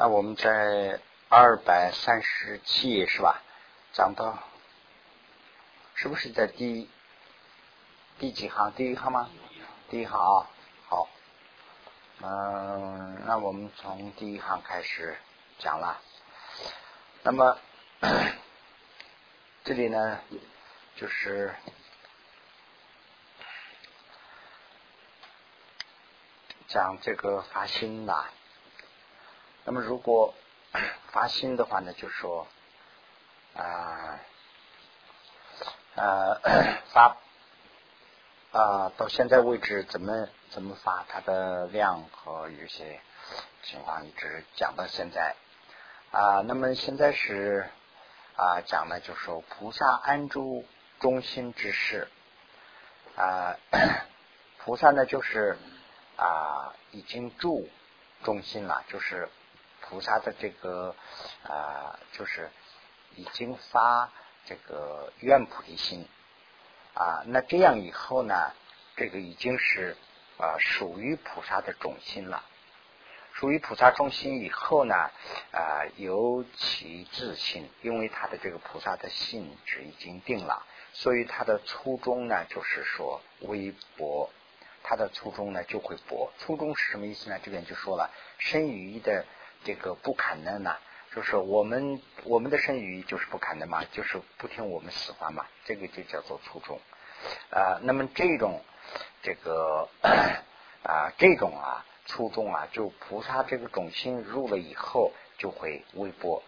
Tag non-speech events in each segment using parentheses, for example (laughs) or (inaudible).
那我们在二百三十七页是吧？讲到是不是在第第几行？第一行吗？第一行啊，好。嗯，那我们从第一行开始讲了。那么这里呢，就是讲这个发心啦。那么，如果发心的话呢，就说啊啊发啊，到现在为止怎么怎么发，它的量和有些情况一直讲到现在啊。那么现在是啊讲呢，就说菩萨安住中心之事啊，菩萨呢就是啊已经住中心了，就是。菩萨的这个啊，就是已经发这个愿菩提心啊，那这样以后呢，这个已经是啊属于菩萨的种心了。属于菩萨中心以后呢，啊由其自信，因为他的这个菩萨的性质已经定了，所以他的初衷呢，就是说微薄，他的初衷呢就会薄。初衷是什么意思呢？这边就说了生于的。这个不可能呢，就是我们我们的生语就是不可能嘛，就是不听我们使唤嘛，这个就叫做初衷啊。那么这种这个 (coughs) 啊这种啊初衷啊，就菩萨这个种心入了以后就会微波。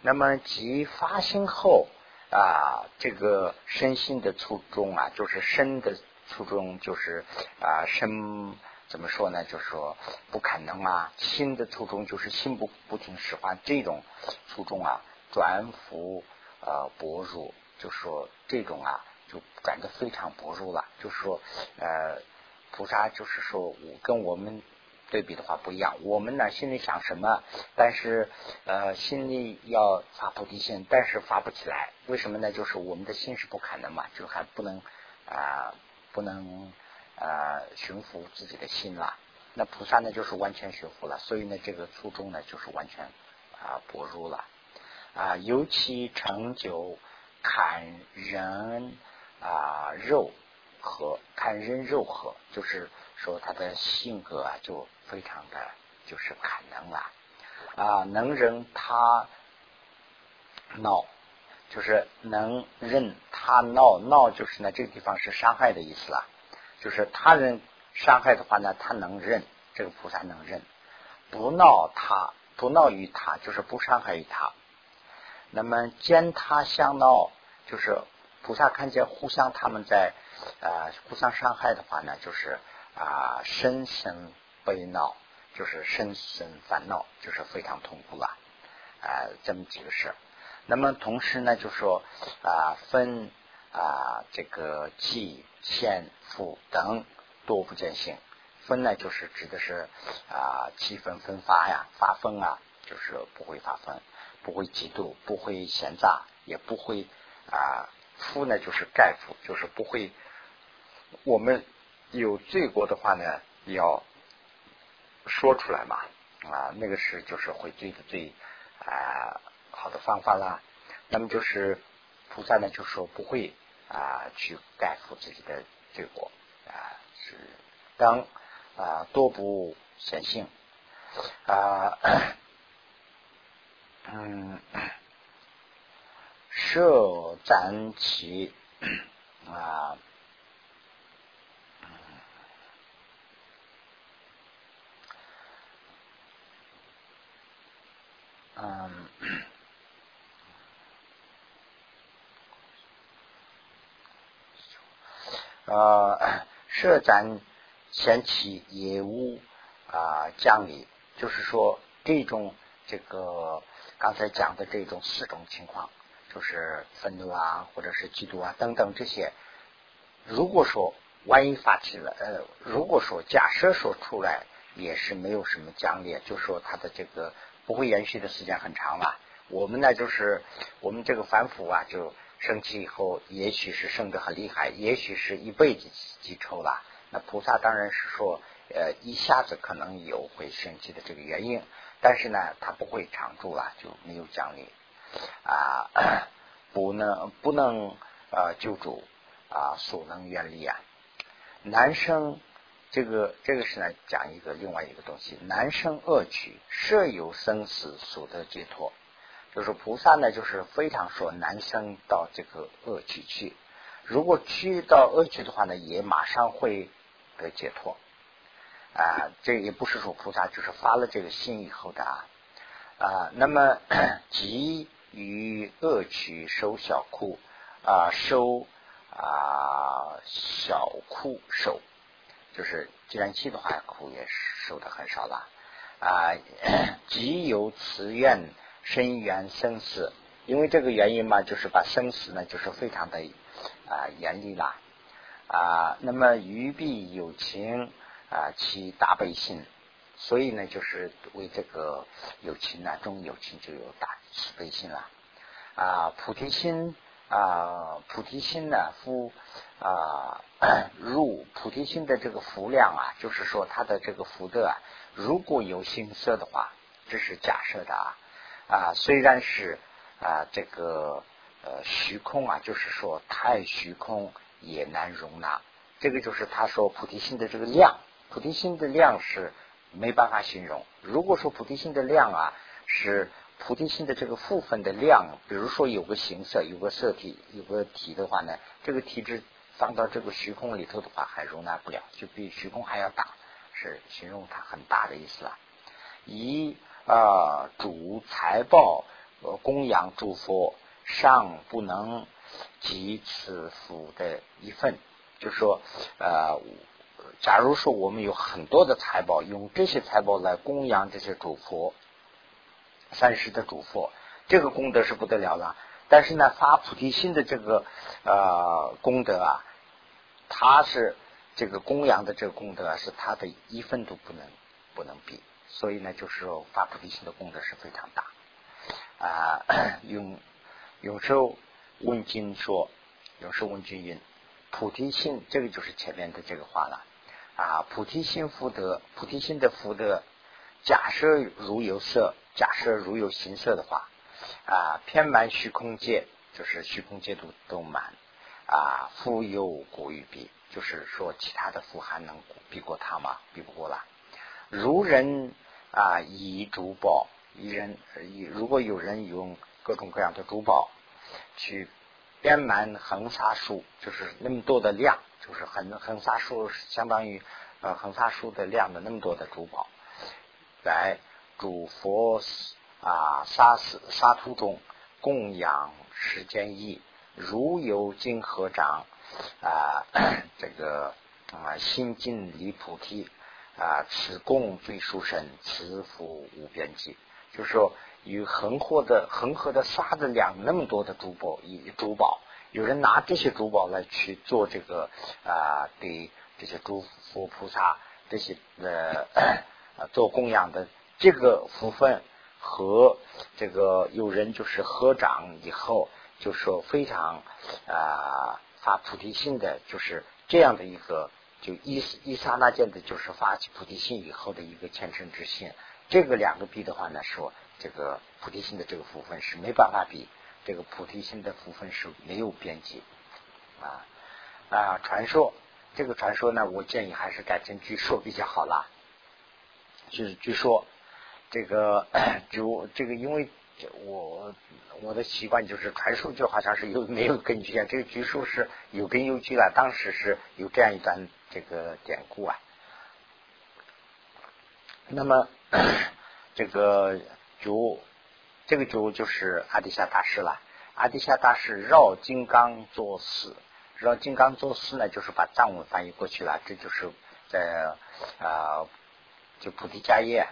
那么即发心后啊，这个身心的初衷啊，就是身的初衷，就是啊身。怎么说呢？就是说不可能啊！心的初衷就是心不不听使唤，这种初衷啊，转服呃薄弱，就说这种啊，就转的非常薄弱了。就是说呃，菩萨就是说跟我们对比的话不一样。我们呢心里想什么，但是呃心里要发菩提心，但是发不起来。为什么呢？就是我们的心是不可能嘛，就还不能啊，不能。啊，驯服自己的心了。那菩萨呢，就是完全驯服了。所以呢，这个初衷呢，就是完全啊薄入了啊。尤其成就砍人啊肉和砍人肉和，就是说他的性格啊，就非常的就是砍能了啊，能忍他闹，就是能忍他闹闹，就是呢这个地方是伤害的意思了。就是他人伤害的话呢，他能忍，这个菩萨能忍，不闹他，不闹于他，就是不伤害于他。那么见他相闹，就是菩萨看见互相他们在啊互相伤害的话呢，就是啊深深悲恼，就是深深烦恼，就是非常痛苦了啊这么几个事。那么同时呢，就说啊分。啊，这个气、现、负等多不见性。分呢，就是指的是啊，气分分发呀，发疯啊，就是不会发疯，不会嫉妒，不会闲杂，也不会啊。负呢，就是盖负，就是不会。我们有罪过的话呢，要说出来嘛啊，那个是就是悔罪的最啊好的方法啦。那么就是。菩萨呢，就说不会啊去盖覆自己的罪过啊，是当啊多不显性啊，嗯，设展起啊，嗯。呃，设展前期业务啊，讲理就是说这种这个刚才讲的这种四种情况，就是愤怒啊，或者是嫉妒啊等等这些。如果说万一发起了，呃，如果说假设说出来也是没有什么讲理，就说他的这个不会延续的时间很长了。我们呢，就是我们这个反腐啊，就。生气以后，也许是生得很厉害，也许是一辈子记仇了。那菩萨当然是说呃一下子可能有会生气的这个原因，但是呢，他不会常住了，就没有奖励啊，不能不能呃救助啊，所能愿力啊。男生这个这个是呢讲一个另外一个东西，男生恶趣设有生死所得解脱，就是菩萨呢就是非常说男生到这个恶趣去。如果去到恶趣的话呢，也马上会得解脱啊！这也不是说菩萨就是发了这个心以后的啊啊。那么，(clears throat) 急于恶趣收小库啊，收啊小库收，就是既然去的话，库也收的很少了啊。(coughs) 急由慈愿生缘生死，因为这个原因嘛，就是把生死呢，就是非常的。啊，严厉啦啊！那么于必有情啊，其大悲心，所以呢，就是为这个有情呢，中有情就有大慈悲心了啊。菩提心啊，菩提心呢，夫啊，(clears throat) 入菩提心的这个福量啊，就是说他的这个福德啊，如果有心色的话，这是假设的啊啊，虽然是啊这个。呃，虚空啊，就是说太虚空也难容纳。这个就是他说菩提心的这个量，菩提心的量是没办法形容。如果说菩提心的量啊，是菩提心的这个部分的量，比如说有个形色，有个色体，有个体的话呢，这个体质放到这个虚空里头的话，还容纳不了，就比虚空还要大，是形容它很大的意思了。以啊主财宝供养诸佛。尚不能及此福的一份，就说呃，假如说我们有很多的财宝，用这些财宝来供养这些主佛，三世的主佛，这个功德是不得了了。但是呢，发菩提心的这个呃功德啊，他是这个供养的这个功德是他的一分都不能不能比，所以呢，就是说发菩提心的功德是非常大啊，(clears throat) 用。有时候问经说，有时候问君云，菩提心，这个就是前面的这个话了啊。菩提心福德，菩提心的福德，假设如有色，假设如有形色的话啊，偏满虚空界，就是虚空界都都满啊。富有过于比，就是说其他的富还能比过他吗？比不过了。如人啊，以珠宝，以人以如果有人用。各种各样的珠宝，去编满恒沙数，就是那么多的量，就是恒恒沙数相当于呃恒沙数的量的那么多的珠宝，来主佛啊沙寺沙土中供养时间意，如有金合掌啊，(coughs) 这个啊心尽离菩提啊，此供最殊胜，此福无边际，就是说。与恒河的恒河的沙子量那么多的珠宝，以珠宝，有人拿这些珠宝来去做这个啊，给这些诸佛菩萨这些呃做供养的这个福分和这个有人就是合掌以后，就说非常啊发菩提心的，就是这样的一个就一一刹那间的，就是发起菩提心以后的一个虔诚之心。这个两个比的话呢，说。这个菩提心的这个福分是没办法比，这个菩提心的福分是没有边际啊啊！传说这个传说呢，我建议还是改成据说比较好啦。就是据说这个 (coughs) 就这个，因为我我的习惯就是传说就好像是有没有根据啊？这个据说是有根有据了，当时是有这样一段这个典故啊。那么这个。主，这个主就是阿底夏大师了。阿底夏大师绕金刚作寺，绕金刚作寺呢，就是把藏文翻译过去了。这就是在啊，就菩提迦叶，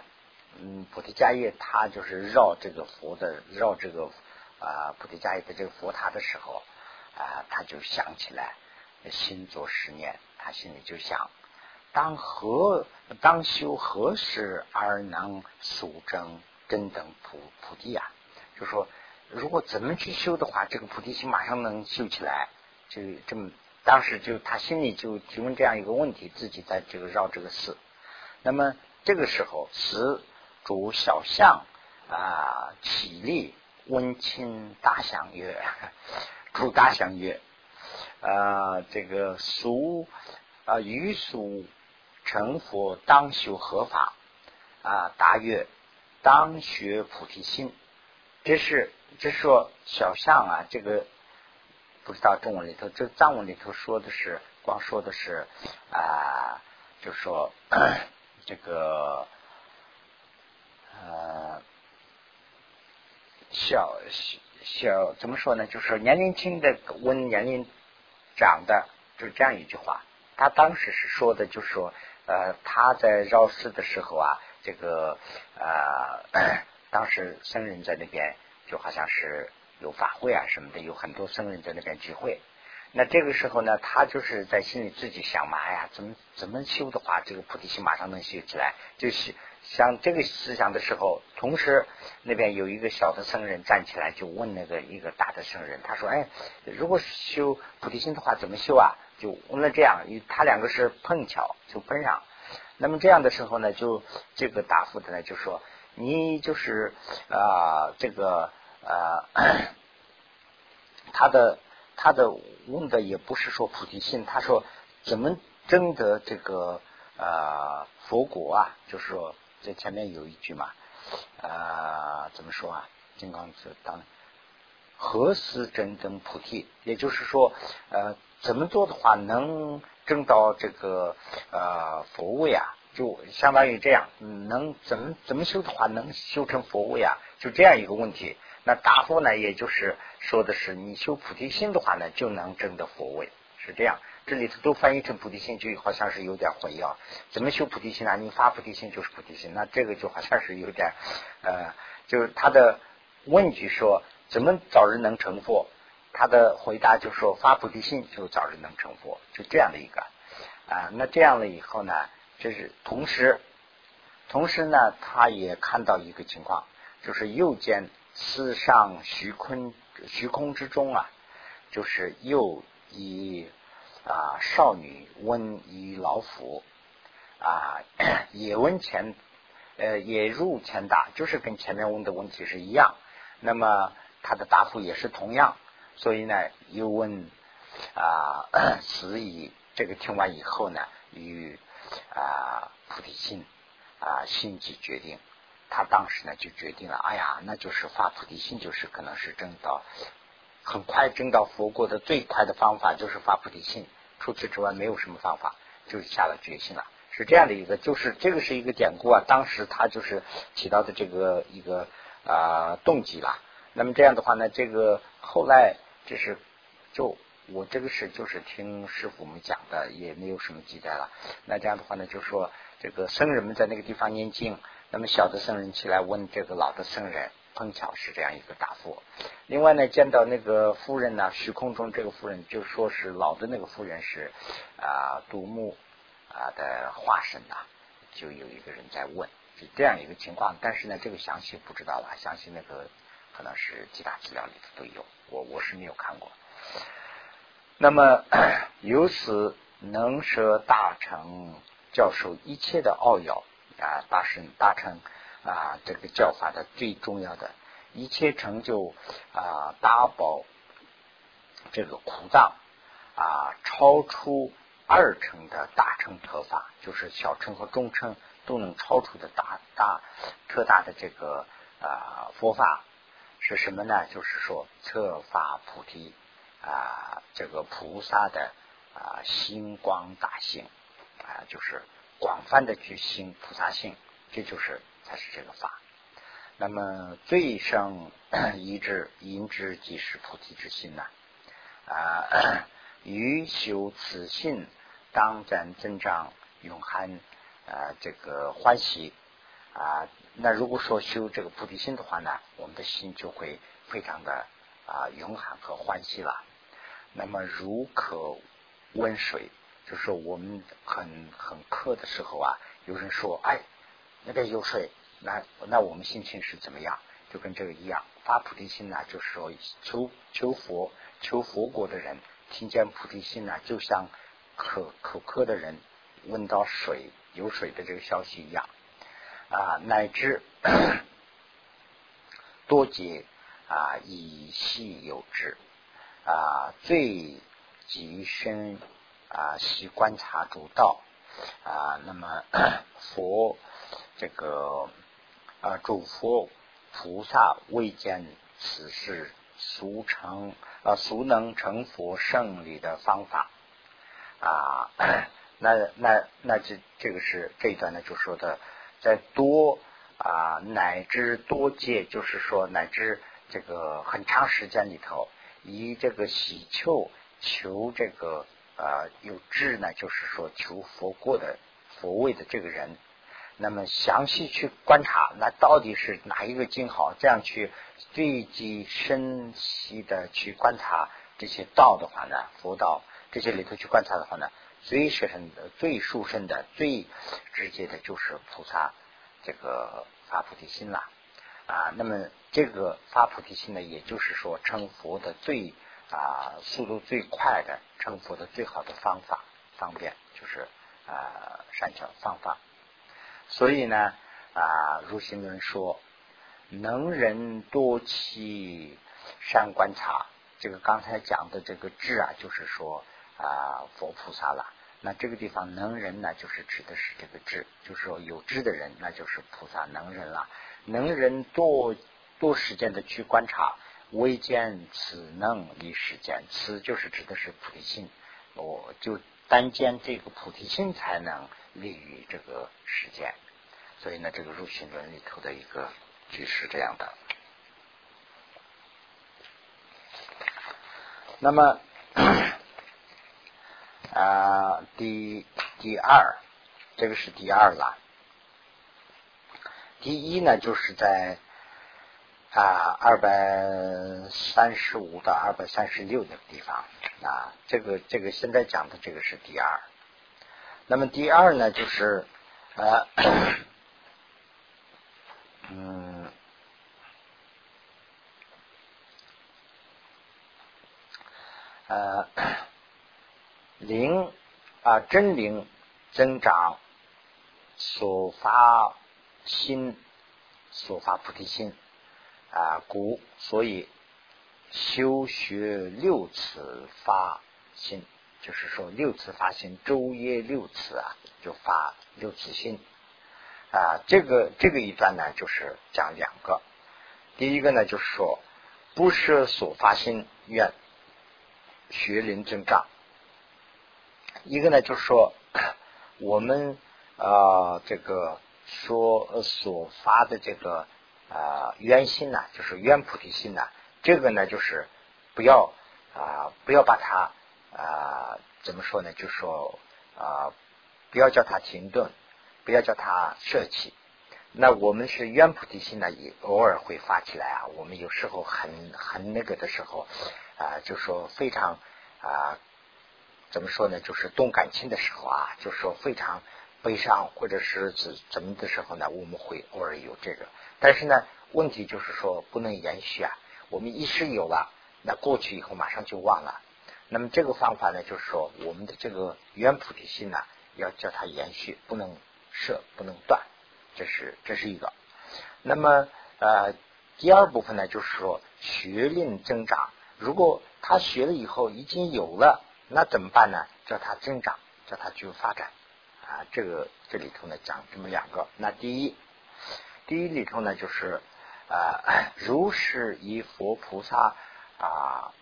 嗯，菩提迦叶他就是绕这个佛的，绕这个啊菩提迦叶的这个佛塔的时候啊，他就想起来，心作十念，他心里就想，当何当修何时而能速证？真等菩菩提啊，就说如果怎么去修的话，这个菩提心马上能修起来。就这么，当时就他心里就提问这样一个问题，自己在这个绕这个寺那么这个时候，时主小象啊，起立温亲大象曰：“ (laughs) 主大象曰，啊，这个俗啊，于俗成佛当修合法啊？答曰：当学菩提心。这是这是说小象啊，这个不知道中文里头，这藏文里头说的是，光说的是啊，就说。(coughs) ”这个呃小小怎么说呢？就是年龄轻的问年龄长的，就这样一句话。他当时是说的，就是说呃他在绕世的时候啊，这个呃当时僧人在那边就好像是有法会啊什么的，有很多僧人在那边聚会。那这个时候呢，他就是在心里自己想嘛，哎呀，怎么怎么修的话，这个菩提心马上能修起来。就是想这个思想的时候，同时那边有一个小的僧人站起来，就问那个一个大的僧人，他说：“哎，如果修菩提心的话，怎么修啊？”就问了这样，他两个是碰巧就碰上。那么这样的时候呢，就这个答复的呢，就说你就是啊，这个呃，他的。他的问的也不是说菩提心，他说怎么争得这个呃佛果啊？就是说在前面有一句嘛，呃怎么说啊？金刚子当何时真正菩提？也就是说呃怎么做的话能证到这个呃佛位啊？就相当于这样，能怎么怎么修的话能修成佛位啊？就这样一个问题。那答复呢，也就是说的是，你修菩提心的话呢，就能证得佛位，是这样。这里头都翻译成菩提心，就好像是有点混淆。怎么修菩提心啊？你发菩提心就是菩提心，那这个就好像是有点呃，就是他的问句说怎么早日能成佛？他的回答就说发菩提心就早日能成佛，就这样的一个啊。那这样了以后呢，就是同时，同时呢，他也看到一个情况，就是右肩。四上虚空虚空之中啊，就是又以啊少女问以老妇啊也问前呃也入前答，就是跟前面问的问题是一样。那么他的答复也是同样，所以呢又问啊此以这个听完以后呢，与啊菩提心啊心即决定。他当时呢就决定了，哎呀，那就是发菩提心，就是可能是证到很快证到佛国的最快的方法，就是发菩提心。除此之外没有什么方法，就是下了决心了。是这样的一个，就是这个是一个典故啊。当时他就是起到的这个一个啊动机了。那么这样的话呢，这个后来就是就我这个是就是听师傅们讲的，也没有什么记载了。那这样的话呢，就说这个僧人们在那个地方念经。那么小的僧人起来问这个老的僧人，碰巧是这样一个答复。另外呢，见到那个夫人呢，虚空中这个夫人就说是老的那个夫人是啊独木啊的化身呐，就有一个人在问，是这样一个情况。但是呢，这个详细不知道了，详细那个可能是其他资料里头都有，我我是没有看过。那么由此能舍大成教授一切的奥要。啊，大成大成啊，这个教法的最重要的一切成就啊，大宝这个苦藏啊，超出二成的大乘特法，就是小乘和中乘都能超出的大大特大的这个啊佛法是什么呢？就是说测法菩提啊，这个菩萨的啊星光大性啊，就是。广泛的去行菩萨性，这就是才是这个法。那么最胜 (clears throat) 一智因之即是菩提之心呐啊，于修此性，当然增长永恒啊这个欢喜啊。那如果说修这个菩提心的话呢，我们的心就会非常的啊永恒和欢喜了。那么如可温水。就是我们很很渴的时候啊，有人说：“哎，那边有水。”那那我们心情是怎么样？就跟这个一样，发菩提心呢，就是说求求佛、求佛国的人听见菩提心呢，就像口口渴的人闻到水有水的这个消息一样啊，乃至 (coughs) 多劫啊，以细有之啊，最极深啊，习观察主道啊，那么 (coughs) 佛这个啊，主佛菩萨未见此事俗成啊，俗能成佛胜利的方法啊。(coughs) 那那那这这个是这一段呢，就说的在多啊乃至多界，就是说乃至这个很长时间里头，以这个喜求求这个啊有智呢，就是说求佛过的佛位的这个人，那么详细去观察，那到底是哪一个经好？这样去最极深细的去观察这些道的话呢，佛道这些里头去观察的话呢？最深的、最殊胜的、最直接的，就是菩萨这个发菩提心了啊。那么这个发菩提心呢，也就是说成佛的最啊速度最快的成佛的最好的方法，方便就是啊善巧方法。所以呢啊，如心论说，能人多期善观察，这个刚才讲的这个智啊，就是说啊佛菩萨了。那这个地方能人呢，就是指的是这个智，就是说有智的人，那就是菩萨能人了。能人多多时间的去观察，唯见此能离时间，此就是指的是菩提心。我就单见这个菩提心才能利于这个时间。所以呢，这个入心论里头的一个句是这样的。那么。(clears throat) 啊，第第二，这个是第二了。第一呢，就是在啊二百三十五到二百三十六那个地方啊，这个这个现在讲的这个是第二。那么第二呢，就是呃，嗯，呃。灵啊，真灵增长所发心，所发菩提心啊，故所以修学六次发心，就是说六次发心，周夜六次啊，就发六次心啊。这个这个一段呢，就是讲两个，第一个呢，就是说不设所发心愿学灵增长。一个呢，就是说，(coughs) 我们啊，这个说所发的这个啊愿心呐，就是愿菩提心呐，这个呢，就是不要啊，不要把它啊，怎么说呢？就说啊，不要叫它停顿，不要叫它舍弃。那我们是愿菩提心呢，也偶尔会发起来啊。我们有时候很很那个的时候啊，就说非常啊。怎么说呢？就是动感情的时候啊，就说非常悲伤或者是怎怎么的时候呢，我们会偶尔有这个。但是呢，问题就是说不能延续啊。我们一时有了，那过去以后马上就忘了。那么这个方法呢，就是说我们的这个原菩提心呢，要叫它延续，不能舍，不能断。这是这是一个。那么呃，第二部分呢，就是说学令增长。如果他学了以后已经有了。那怎么办呢？叫它增长，叫它去发展啊！这个这里头呢讲这么两个。那第一，第一里头呢就是啊，如是以佛菩萨啊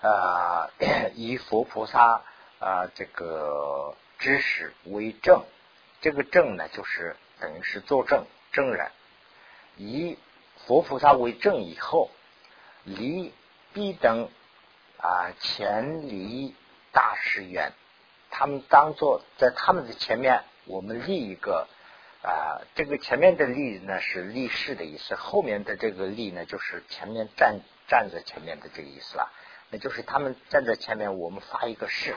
啊以佛菩萨啊这个知识为证，这个证呢就是等于是作证证人，以佛菩萨为证以后，离必等。啊，前离大誓愿，他们当做在他们的前面，我们立一个啊，这个前面的立呢是立誓的意思，后面的这个立呢就是前面站站在前面的这个意思了。那就是他们站在前面，我们发一个誓，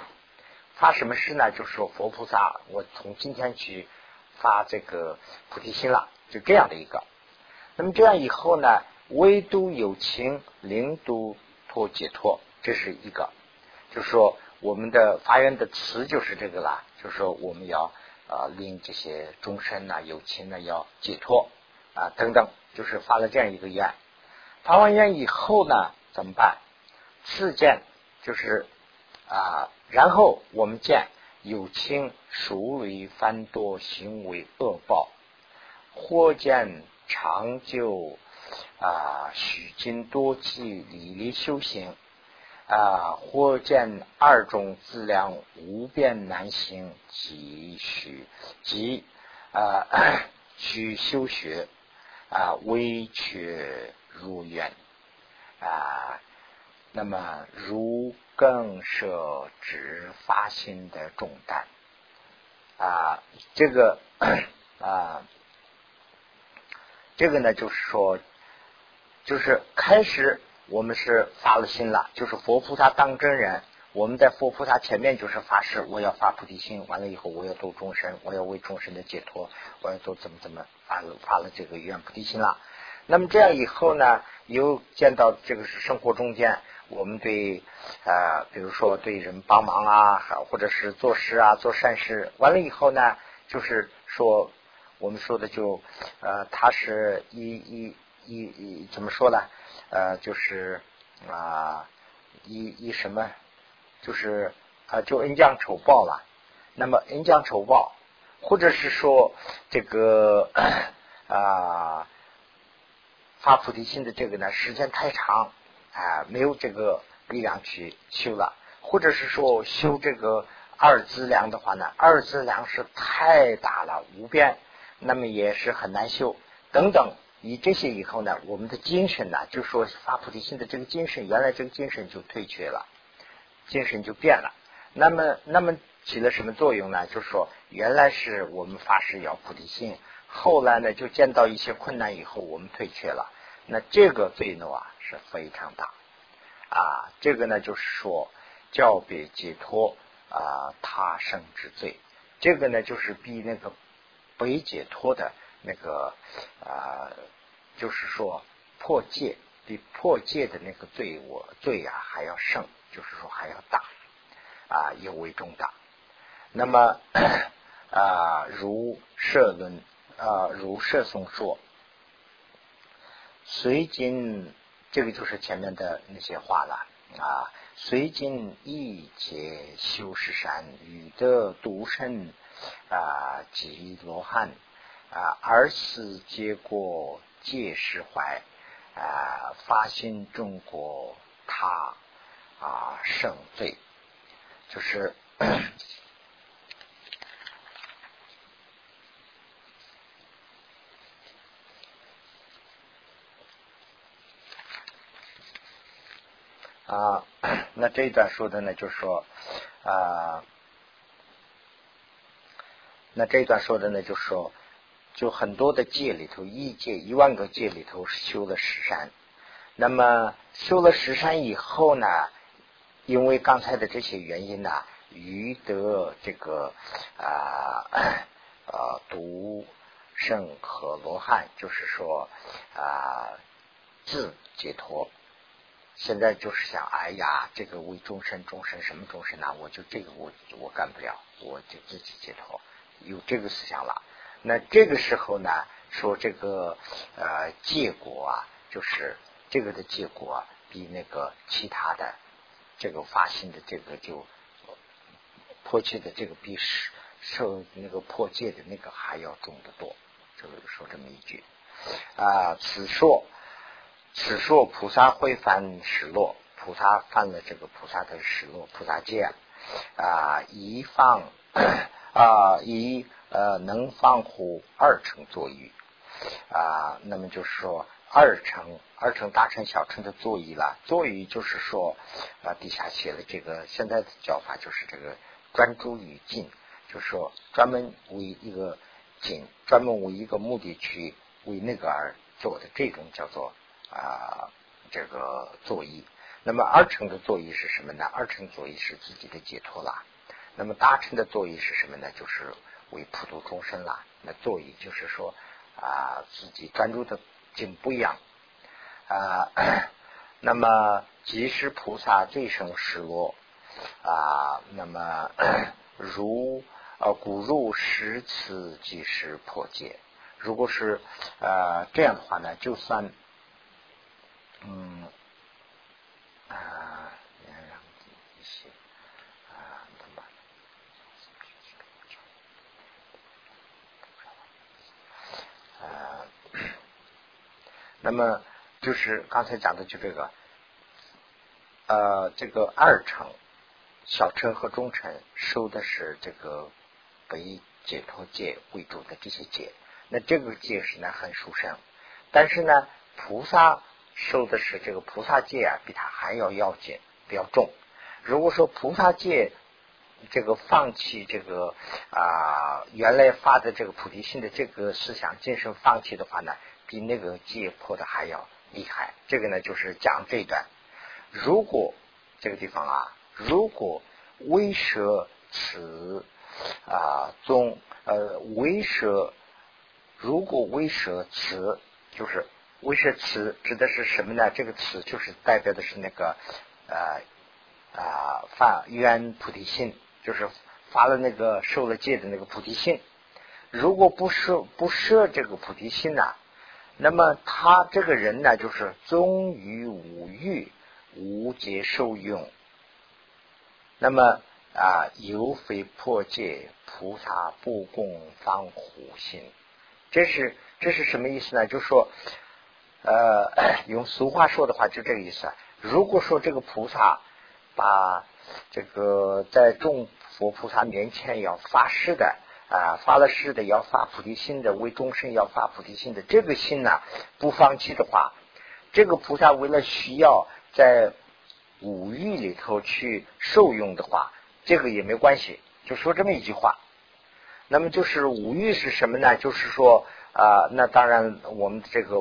发什么誓呢？就是说佛菩萨，我从今天起发这个菩提心了，就这样的一个。那么这样以后呢，唯独有情，灵都脱解脱。这是一个，就是说我们的发愿的词就是这个啦，就是说我们要啊令这些众生呐、有情呢要解脱啊等等，就是发了这样一个愿。发完愿以后呢，怎么办？次见就是啊，然后我们见有情熟为翻多行为恶报，或见长久啊许经多期礼力修行啊，或见二种资量无边难行，即许即啊需修学啊微缺。如愿啊，那么如更设直发心的重担啊，这个啊，这个呢，就是说，就是开始我们是发了心了，就是佛菩萨当真人，我们在佛菩萨前面就是发誓，我要发菩提心，完了以后我要度众生，我要为众生的解脱，我要做怎么怎么发了发了这个愿菩提心了。那么这样以后呢，又见到这个是生活中间，我们对啊，比如说对人帮忙啊，或者是做事啊，做善事，完了以后呢，就是说我们说的就呃，他是一一一一怎么说呢？呃，就是啊，一一什么，就是啊，就恩将仇报了。那么恩将仇报，或者是说这个 (clears throat) 啊。发菩提心的这个呢，时间太长啊，没有这个力量去修了，或者是说修这个二资粮的话呢，二资粮是太大了，无边，那么也是很难修。等等，以这些以后呢，我们的精神呢，就说发菩提心的这个精神，原来这个精神就退却了，精神就变了。那么，那么起了什么作用呢？就是说，原来是我们发誓要菩提心，后来呢，就见到一些困难以后，我们退却了。那这个罪怒啊是非常大啊，这个呢就是说教别解脱啊他生之罪，这个呢就是比那个被解脱的那个啊，就是说破戒比破戒的那个罪我罪啊还要胜，就是说还要大啊尤为重大。那么 (clears throat) 啊如社论啊如社松说。随今，这个就是前面的那些话了啊。随今一劫修士山，与得独身啊，及罗汉啊，而此结果皆释怀啊，发心中国他啊圣罪，就是。啊，那这一段说的呢，就是说啊，那这一段说的呢，就是说，就很多的界里头，一界一万个界里头修了十山，那么修了十山以后呢，因为刚才的这些原因呢，余得这个啊 (coughs) 呃独圣和罗汉，就是说啊自解脱。现在就是想，哎呀，这个为终身，终身什么终身呢？我就这个我我干不了，我就自己解脱，有这个思想了。那这个时候呢，说这个呃结果啊，就是这个的结果比那个其他的这个发心的这个就破戒的这个比是受那个破戒的那个还要重得多。就是说这么一句啊，此说。此说菩萨会犯失落，菩萨犯了这个菩萨的失落，菩萨戒啊，一放 (coughs) 啊，一呃能放乎二乘作意啊，那么就是说二乘二乘大乘小乘的作意了，作意就是说啊，底下写了这个现在的叫法就是这个专注于静，就是说专门为一个静，专门为一个目的去为那个而做的这种叫做。啊，这个作意，那么二乘的作意是什么呢？二乘作意是自己的解脱啦。那么大乘的作意是什么呢？就是为普度众生啦。那作意就是说啊，自己专注的境不一样啊。(coughs) 那么即使菩萨这生失落啊，那么 (clears throat) 如呃，古入十次即是破戒。如果是呃这样的话呢，就算嗯啊，一些啊，呃，那么就是刚才讲的就这个，呃，这个二乘、小乘和中乘收的是这个。以解脱戒为主的这些戒，那这个戒是呢很殊胜，但是呢，菩萨受的是这个菩萨戒啊，比他还要要紧，比较重。如果说菩萨戒这个放弃这个啊原来发的这个菩提心的这个思想，精神放弃的话呢，比那个戒破的还要厉害。这个呢就是讲这段，如果这个地方啊，如果威慑此。啊，宗呃，威慑，如果威慑词，就是威慑词指的是什么呢？这个词就是代表的是那个呃啊发愿菩提心，就是发了那个受了戒的那个菩提心。如果不设不设这个菩提心呢，那么他这个人呢，就是终于五欲无节受用，那么。啊，有非破戒，菩萨不共方苦心。这是这是什么意思呢？就说，呃，(coughs) 用俗话说的话，就这个意思。如果说这个菩萨把这个在众佛菩萨面前要发誓的啊，发了誓的要发菩提心的，为众生要发菩提心的这个心呢，不放弃的话，这个菩萨为了需要在五欲里头去受用的话。这个也没关系，就说这么一句话。那么就是五欲是什么呢？就是说啊，那当然我们这个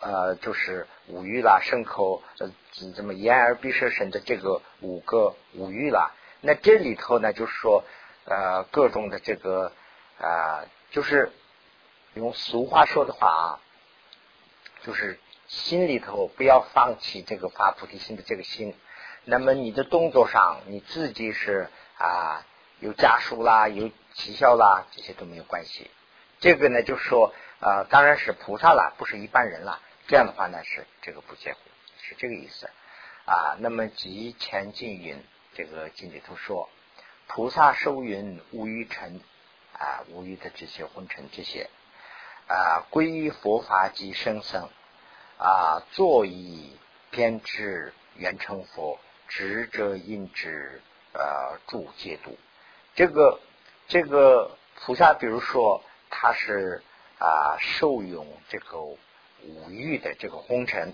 呃，就是五欲啦，牲口呃，怎么眼耳鼻舌身的这个五个五欲啦。那这里头呢，就是说呃，各种的这个啊，就是用俗话说的话啊，就是心里头不要放弃这个发菩提心的这个心。那么你的动作上，你自己是。啊，有家属啦，有奇效啦，这些都没有关系。这个呢，就说啊，当然是菩萨了，不是一般人了。这样的话呢，是这个不结婚，是这个意思啊。那么即前进云这个经里头说，菩萨受云无余尘啊，无欲的这些昏尘这些啊，皈依佛法即生生啊，坐以偏执圆成佛，执者因之。呃，助戒度，这个这个菩萨，比如说他是啊受用这个五欲的这个红尘，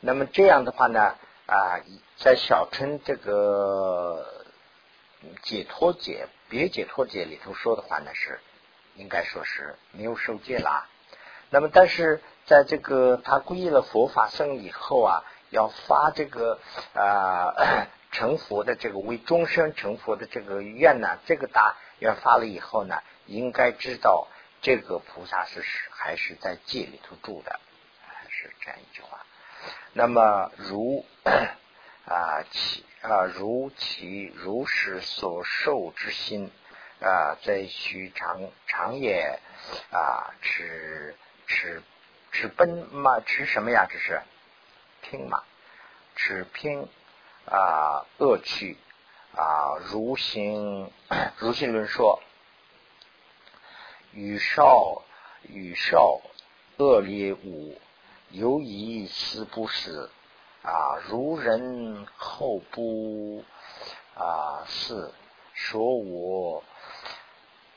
那么这样的话呢啊，在小乘这个解脱解、别解脱解里头说的话呢，是应该说是没有受戒啦。那么，但是在这个他皈依了佛法僧以后啊，要发这个啊。(coughs) 成佛的这个为终身成佛的这个愿呢，这个大愿发了以后呢，应该知道这个菩萨是还是在戒里头住的，是这样一句话。那么如啊其啊如其如是所受之心啊，在须长长也啊持持持奔嘛持什么呀？这是拼嘛？持拼。啊，恶趣啊，如行 (clears throat) 如行论说，与少与少恶劣无，犹疑思不思啊，如人后不啊是说我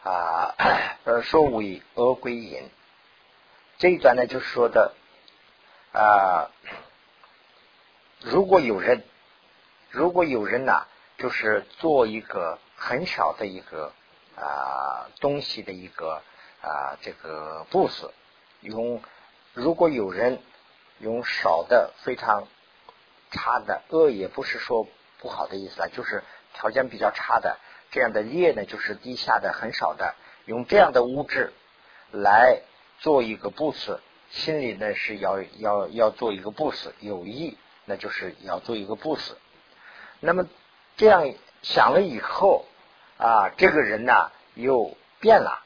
啊，而说为恶归隐。这一段呢，就是说的啊，如果有人。如果有人呢，就是做一个很少的一个啊东西的一个啊这个布子，用如果有人用少的非常差的恶也不是说不好的意思啊，就是条件比较差的这样的劣呢，就是低下的很少的，用这样的物质来做一个布子，心里呢是要要要做一个布子，有意那就是要做一个布子。那么这样想了以后啊，这个人呢又变了。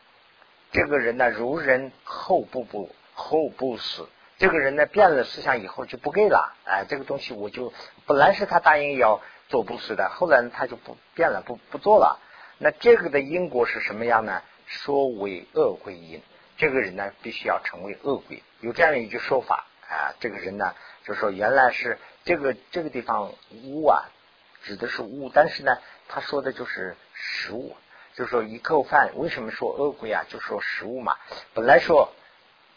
这个人呢，如人后不不后不死。这个人呢，变了思想以后就不给了。哎，这个东西我就本来是他答应要做布施的，后来他就不变了，不不做了。那这个的因果是什么样呢？说为恶鬼因。这个人呢，必须要成为恶鬼。有这样一句说法啊，这个人呢，就说原来是这个这个地方污啊，指的是污，但是呢，他说的就是食物，就说一口饭，为什么说恶鬼啊？就说食物嘛。本来说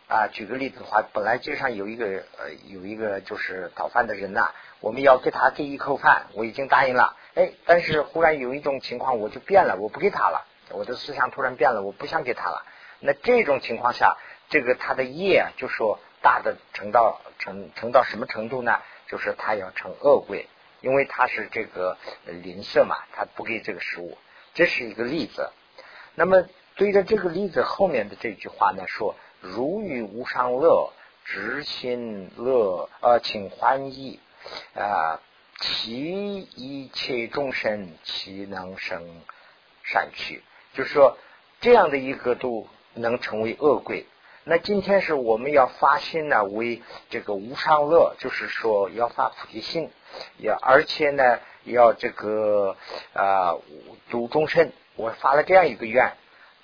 啊，举个例子的话，本来街上有一个呃，有一个就是讨饭的人呐，我们要给他给一口饭，我已经答应了，哎，但是忽然有一种情况，我就变了，我不给他了，我的思想突然变了，我不想给他了。那这种情况下，这个他的业就说大的成到成成到什么程度呢？就是他要成恶鬼，因为他是这个吝啬嘛，他不给这个食物，这是一个例子。那么对着这个例子后面的这句话呢，说如遇无上乐，执心乐，呃，请欢意啊，其一切众生其能生善趣，就是说这样的一个度。能成为恶鬼，那今天是我们要发心呢，为这个无上乐，就是说要发菩提心，要而且呢要这个啊度众生。我发了这样一个愿，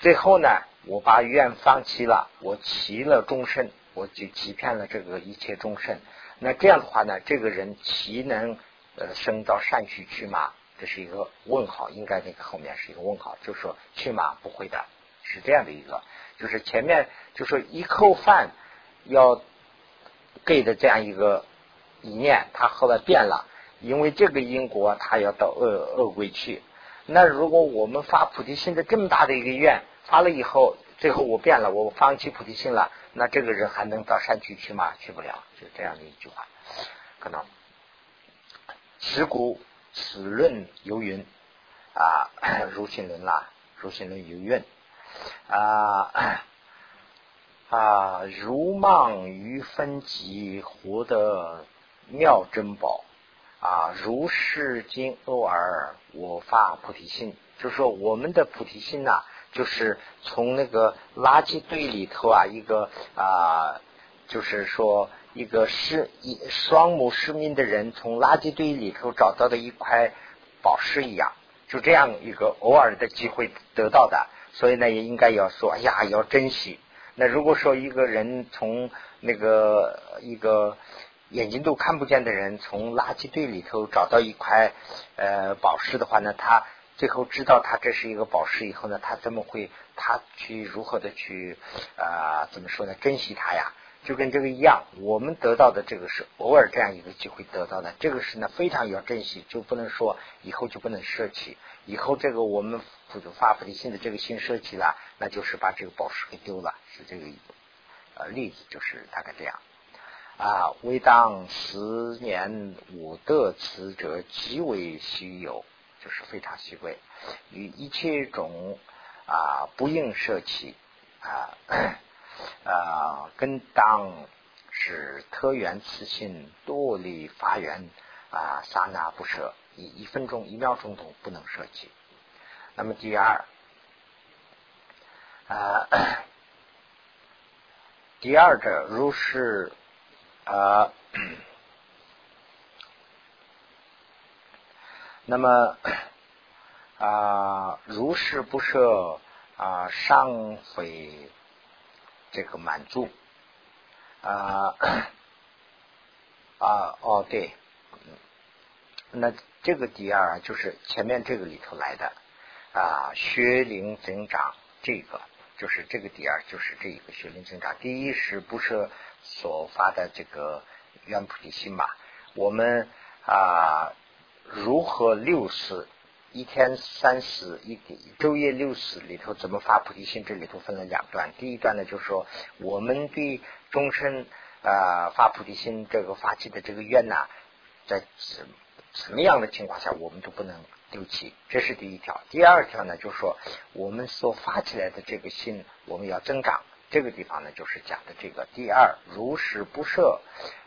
最后呢我把愿放弃了，我欺了众生，我就欺骗了这个一切众生。那这样的话呢，这个人岂能呃生到善趣去吗？这是一个问号，应该那个后面是一个问号，就说去吗？不会的，是这样的一个。就是前面就说一口饭要给的这样一个意念，他后来变了，因为这个因果他要到恶恶鬼去。那如果我们发菩提心的这么大的一个愿，发了以后，最后我变了，我放弃菩提心了，那这个人还能到山区去吗？去不了，就这样的一句话。可能持古此论有云啊，(coughs) 如心论啦，如心论有云。啊啊！如梦于分集，获得妙珍宝啊！如是今偶尔我发菩提心，就是说我们的菩提心呐，就是从那个垃圾堆里头啊，一个啊，就是说一个失一双目失明的人从垃圾堆里头找到的一块宝石一样，就这样一个偶尔的机会得到的。所以呢，也应该要说，哎呀，要珍惜。那如果说一个人从那个一个眼睛都看不见的人从垃圾堆里头找到一块呃宝石的话呢，他最后知道他这是一个宝石以后呢，他怎么会他去如何的去啊怎么说呢？珍惜它呀？就跟这个一样，我们得到的这个是偶尔这样一个机会得到的，这个是呢非常要珍惜，就不能说以后就不能舍弃。以后这个我们普发菩提心的这个心舍弃了，那就是把这个宝石给丢了，是这个呃例子，就是大概这样啊。为当十年五得此者极为稀有，就是非常稀贵，与一切种啊不应舍弃啊。啊，跟当是特缘慈心多力发源啊，刹那不舍，一一分钟一秒钟都不能舍弃。那么第二啊，(coughs) 第二者如是啊，(coughs) 那么 (coughs) 啊，如是不设啊，上非。这个满足啊 (coughs) 啊哦对，那这个第二就是前面这个里头来的啊，学龄增长，这个就是这个点儿就是这一个学龄增长。第一是不是所发的这个愿菩提心嘛？我们啊如何六次？一天三十一昼夜六十里头怎么发菩提心？这里头分了两段。第一段呢，就是说我们对终身啊发菩提心这个发起的这个愿呐，在什什么样的情况下我们都不能丢弃，这是第一条。第二条呢，就是说我们所发起来的这个心，我们要增长。这个地方呢，就是讲的这个第二，如是不设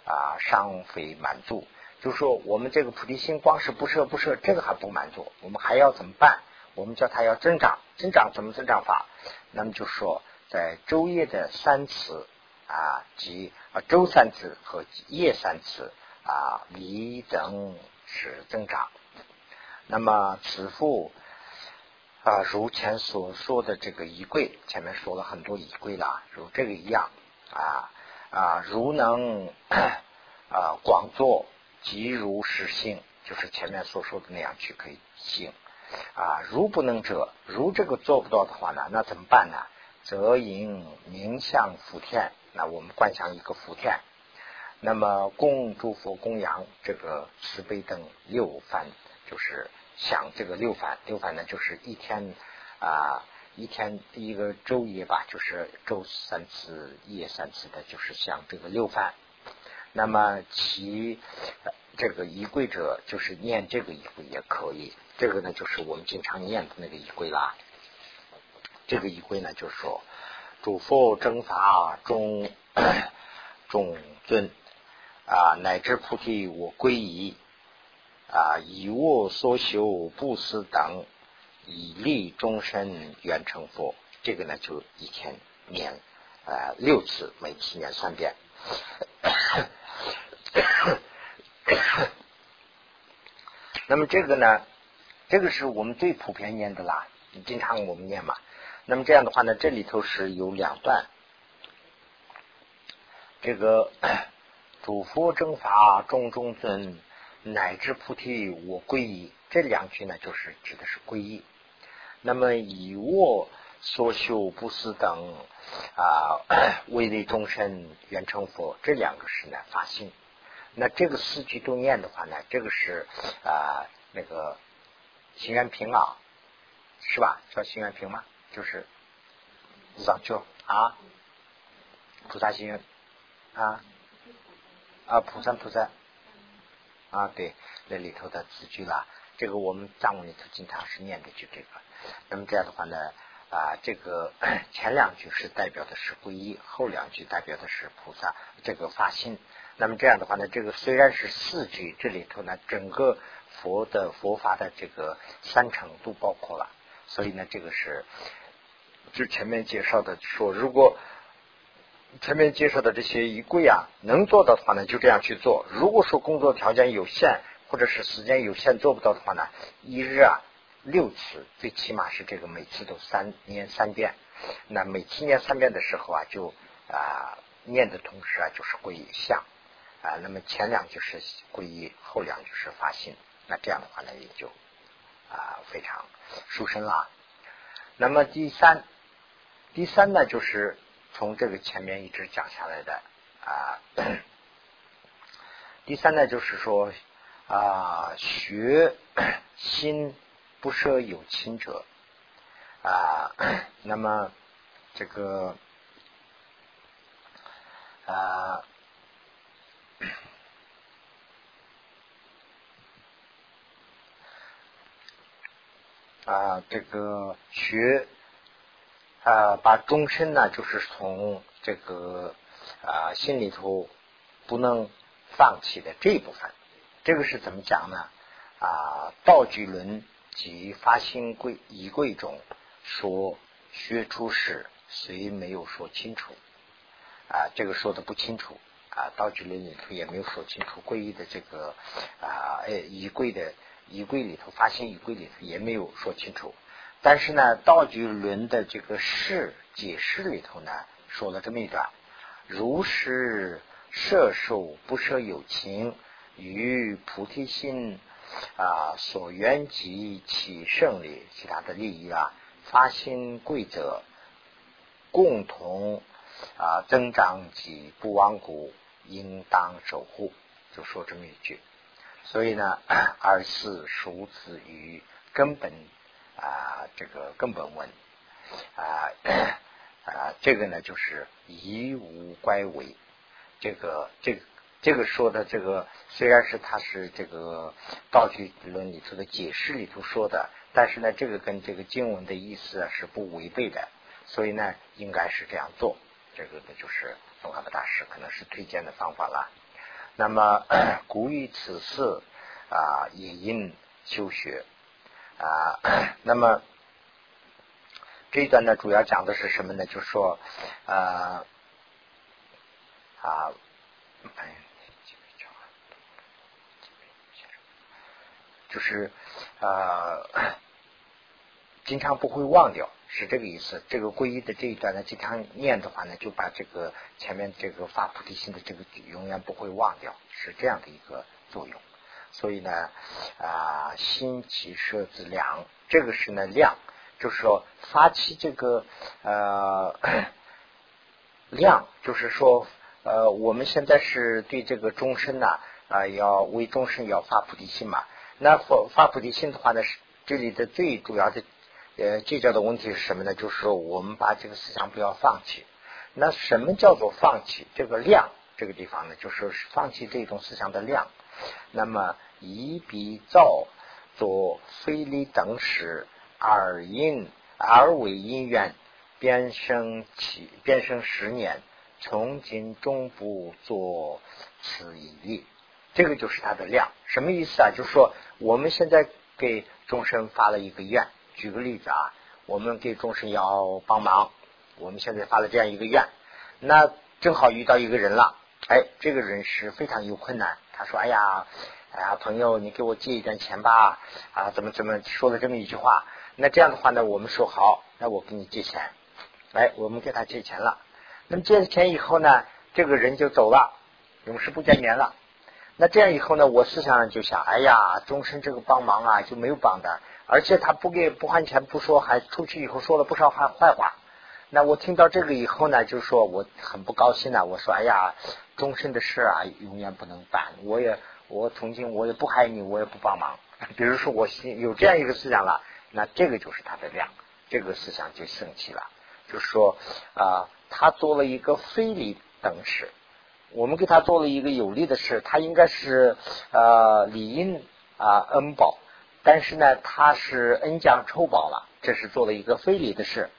啊，尚非满足。就说我们这个菩提心光是不舍不舍，这个还不满足，我们还要怎么办？我们叫它要增长，增长怎么增长法？那么就说在昼夜的三次啊，即啊周三次和夜三次啊，离等是增长。那么此复啊，如前所说的这个仪柜，前面说了很多仪柜了，如这个一样啊啊，如能 (coughs) 啊广作，即如实性，就是前面所说的那样去可以行。啊，如不能者，如这个做不到的话呢，那怎么办呢？则引名相福田，那我们观想一个福田，那么供诸佛供养这个慈悲灯六番，就是想这个六番，六番呢就是一天啊，一天第一个昼夜吧，就是周三次，夜三次的，就是想这个六番。那么其这个仪柜者，就是念这个仪柜也可以。这个呢，就是我们经常念的那个仪轨啦。这个仪轨呢，就是说，主佛正法中中尊啊，乃至菩提我归依啊，以我所修不思等，以利终身愿成佛。这个呢，就一天念啊六次，每次念三遍。(coughs) 那么这个呢？这个是我们最普遍念的啦，经常我们念嘛。那么这样的话呢，这里头是有两段，这个 (coughs) 主佛正法众中尊，乃至菩提我归依，这两句呢就是指的是归依。那么以我所修不思等啊，(clears throat) 为利众生愿成佛，这两个是呢发心。那这个四句都念的话呢，这个是啊那个。心愿平啊，是吧？叫心愿平吗？就是上就啊，菩萨心愿啊啊，菩萨菩萨啊，对，那里头的字句啦，这个我们藏文里头经常是念的就这个。那么这样的话呢啊，这个 (clears throat) 前两句是代表的是皈依，后两句代表的是菩萨这个发心。那么这样的话呢，这个虽然是四句，这里头呢整个。佛的佛法的这个三层都包括了，所以呢，这个是就前面介绍的说，如果前面介绍的这些仪柜啊能做到的话呢，就这样去做；如果说工作条件有限或者是时间有限做不到的话呢，一日啊六次，最起码是这个每次都三念三遍。那每次念三遍的时候啊，就啊念的同时啊就是皈依相啊，那么前两句是皈依，后两句是发心。那这样的话呢，也就啊非常殊胜了。那么第三，第三呢，就是从这个前面一直讲下来的啊。第三呢，就是说啊，学心不设有亲者啊。那么这个啊。啊，这个学啊，把终身呢，就是从这个啊心里头不能放弃的这一部分，这个是怎么讲呢？啊，道具论及发心贵仪贵中说学出世，虽没有说清楚啊，这个说的不清楚啊，道具论里头也没有说清楚皈依的这个啊，哎仪贵的。仪柜里头，发现仪柜里头也没有说清楚，但是呢，道具论的这个释解释里头呢，说了这么一段：如是摄受不摄有情，与菩提心啊所缘及其胜利，其他的利益啊，发心贵者共同啊增长及不亡故，应当守护。就说这么一句。所以呢，二是熟子于根本啊，这个根本问啊 (coughs) 啊，这个呢就是以无乖违。这个这个这个说的这个虽然是他是这个道具论里头的解释里头说的，但是呢，这个跟这个经文的意思啊是不违背的。所以呢，应该是这样做。这个呢，就是宗喀巴大师可能是推荐的方法了。那么，(coughs) 故于此事啊，也应修学啊，(clears throat) 那么这一段呢，主要讲的是什么呢？就是说，呃，啊，就是呃，经常不会忘掉，是这个意思。这个皈依的这一段呢，经常念的话呢，就把这个前面这个发菩提心的这个永远不会忘掉，是这样的一个作用。所以呢，啊，心起设自量，这个是呢量，就是说发起这个呃 (coughs) 量，就是说呃，我们现在是对这个终身呐啊，要为终身要发菩提心嘛。那发发菩提心的话呢，是这里的最主要的呃聚焦的问题是什么呢？就是说我们把这个思想不要放弃。那什么叫做放弃？这个量这个地方呢，就是放弃这种思想的量。那么以彼造作非礼等时，而因而为因缘，变生起变生十年，从今终不做此一例。这个就是它的量，什么意思啊？就是说我们现在给众生发了一个愿，举个例子啊，我们给众生要帮忙，我们现在发了这样一个愿，那正好遇到一个人了，哎，这个人是非常有困难。他说：“哎呀，哎呀，朋友，你给我借一点钱吧，啊，怎么怎么说了这么一句话？那这样的话呢，我们说好，那我给你借钱。哎，我们给他借钱了。那么借了钱以后呢，这个人就走了，永世不见面了。那这样以后呢，我思想上就想：哎呀，终身这个帮忙啊，就没有帮的，而且他不给不还钱不说，还出去以后说了不少坏坏话。那我听到这个以后呢，就说我很不高兴啊。我说：哎呀。”终身的事啊，永远不能办。我也，我从今我也不害你，我也不帮忙。比如说，我心有这样一个思想了，那这个就是他的量，这个思想就生气了。就说啊，他做了一个非礼等事，我们给他做了一个有利的事，他应该是呃理应啊恩报，但是呢，他是恩将仇报了，这是做了一个非礼的事。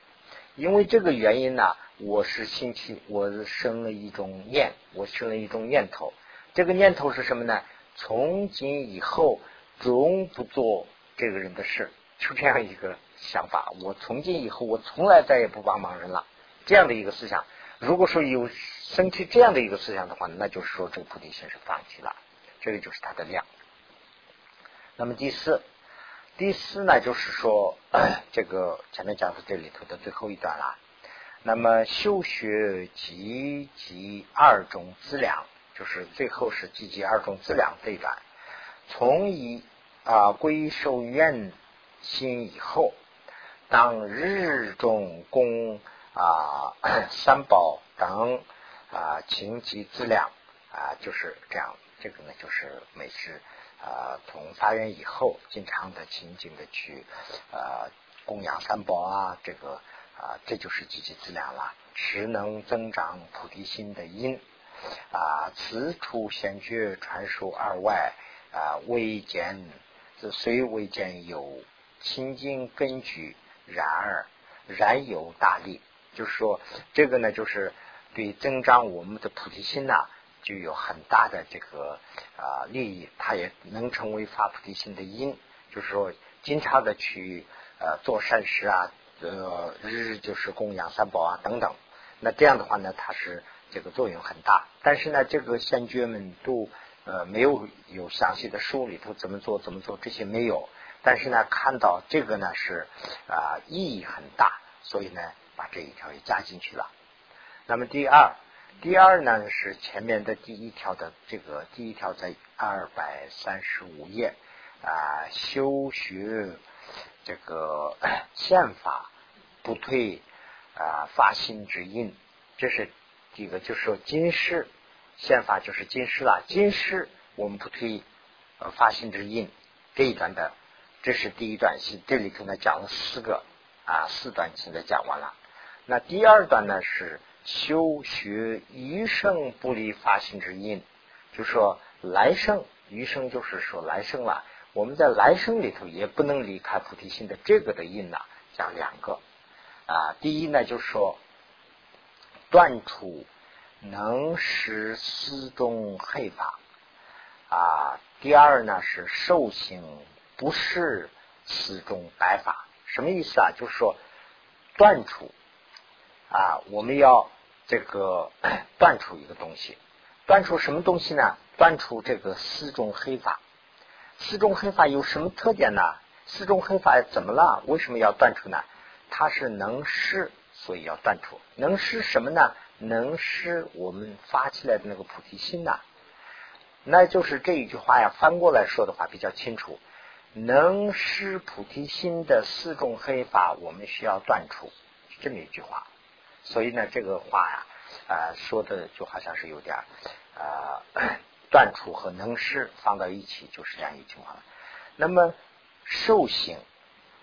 因为这个原因呢。我是心起，我生了一种念，我生了一种念头。这个念头是什么呢？从今以后，终不做这个人的事，就这样一个想法。我从今以后，我从来再也不帮忙人了。这样的一个思想，如果说有生起这样的一个思想的话，那就是说这个菩提心是放弃了。这个就是它的量。那么第四，第四呢，就是说这个前面讲的这里头的最后一段了。那么修学积极二种资粮，就是最后是积极二种资粮这一段。从以啊归受愿心以后，当日中供啊三宝等啊情积资粮啊，就是这样。这个呢，就是美食啊从发愿以后，经常的勤勤的去啊供养三宝啊，这个。啊，这就是积极资粮了，实能增长菩提心的因啊。此处先觉传授二外啊，未见这虽未见有清净根据，然而然有大利。就是说，这个呢，就是对增长我们的菩提心呐，就有很大的这个啊利益。它也能成为发菩提心的因。就是说，经常的去呃做善事啊。呃，日日就是供养三宝啊等等，那这样的话呢，它是这个作用很大。但是呢，这个先觉们都呃没有有详细的书里头怎么做怎么做这些没有。但是呢，看到这个呢是啊意义很大，所以呢把这一条也加进去了。那么第二，第二呢是前面的第一条的这个第一条在二百三十五页啊修学。这个宪法不退啊发心之印，这是这个，就是说今世宪法就是今世了，今世我们不退呃发心之印这一段的，这是第一段是这里头呢讲了四个啊四段现在讲完了，那第二段呢是修学余生不离发心之印，就说来生余生就是说来生了。我们在来生里头也不能离开菩提心的这个的因呢，讲两个啊。第一呢，就是说断除能使思中害法啊。第二呢是受刑不是四种白法，什么意思啊？就是说断除啊，我们要这个 (clears throat) 断除一个东西，断除什么东西呢？断除这个四种黑法。四种黑法有什么特点呢？四种黑法怎么了？为什么要断除呢？它是能施，所以要断除。能施什么呢？能施我们发起来的那个菩提心呐。那就是这一句话呀，翻过来说的话比较清楚。能施菩提心的四种黑法，我们需要断除，是这么一句话。所以呢，这个话呀，啊，说的就好像是有点啊，断除和能施放到一起，就是这样一句话。那么受行，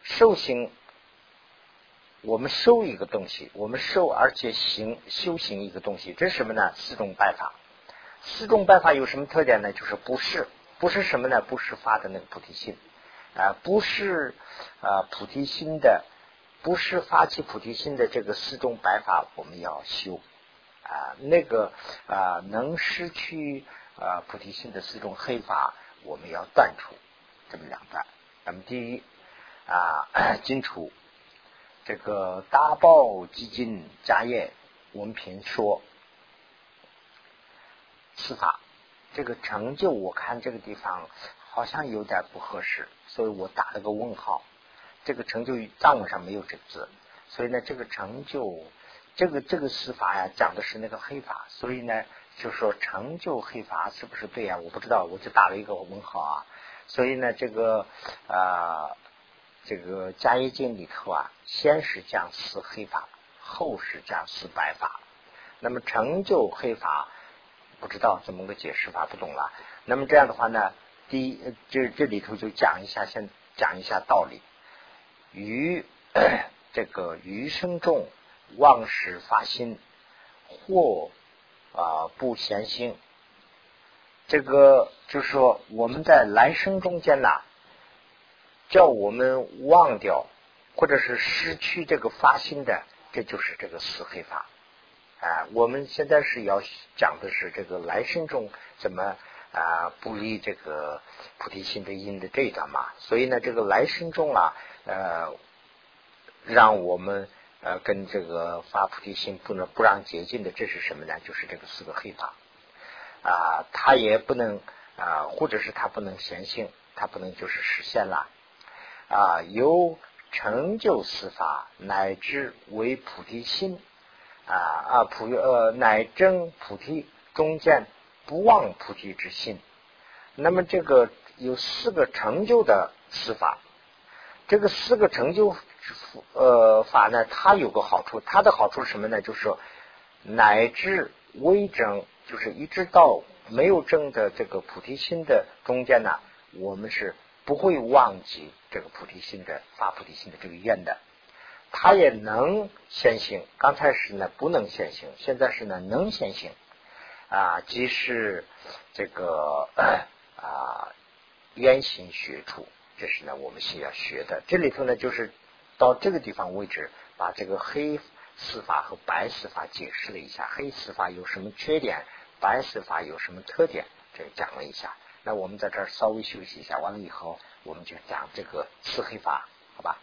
受行，我们受一个东西，我们受而且行修行一个东西，这是什么呢？四种办法。四种办法有什么特点呢？就是不是，不是什么呢？不是发的那个菩提心。啊，不是啊，菩提心的，不是发起菩提心的这个四种白法，我们要修啊。那个啊，能失去啊菩提心的四种黑法，我们要断除。这么两段。那么第一啊，(clears throat) 金楚这个大报基金家业文凭说司法这个成就，我看这个地方。好像有点不合适，所以我打了个问号。这个成就藏文上没有这个字，所以呢，这个成就，这个这个司法呀，讲的是那个黑法，所以呢，就说成就黑法是不是对呀？我不知道，我就打了一个问号啊。所以呢，这个啊，这个迦叶经里头啊，先是讲四黑法，后是讲四白法。那么成就黑法，不知道怎么个解释法，不懂了。那么这样的话呢？第一，这这里头就讲一下，先讲一下道理。余 (clears throat) 这个余生中妄时发心，或啊不闲心。这个就是说，我们在来生中间呐，叫我们忘掉或者是失去这个发心的，这就是这个死黑法。啊，我们现在是要讲的是这个来生中怎么。啊，不离这个菩提心的因的这一段嘛，所以呢，这个来生中啊，呃，让我们呃跟这个发菩提心不能不让洁净的，这是什么呢？就是这个四个黑法啊，他也不能啊，或者是他不能显性，他不能就是实现了啊，由成就四法乃至为菩提心啊啊菩呃乃证菩提中间。不忘菩提之心，那么这个有四个成就的司法，这个四个成就呃法呢，它有个好处，它的好处是什么呢？就是，乃至微正，就是一直到没有正的这个菩提心的中间呢，我们是不会忘记这个菩提心的发菩提心的这个愿的，它也能先行。刚才是呢不能先行，现在是呢能先行。啊，即是这个啊，圆形学处，这是呢我们需要学的。这里头呢，就是到这个地方为止，把这个黑司法和白司法解释了一下。黑司法有什么缺点？白司法有什么特点？这讲了一下。那我们在这儿稍微休息一下，完了以后我们就讲这个四黑法，好吧？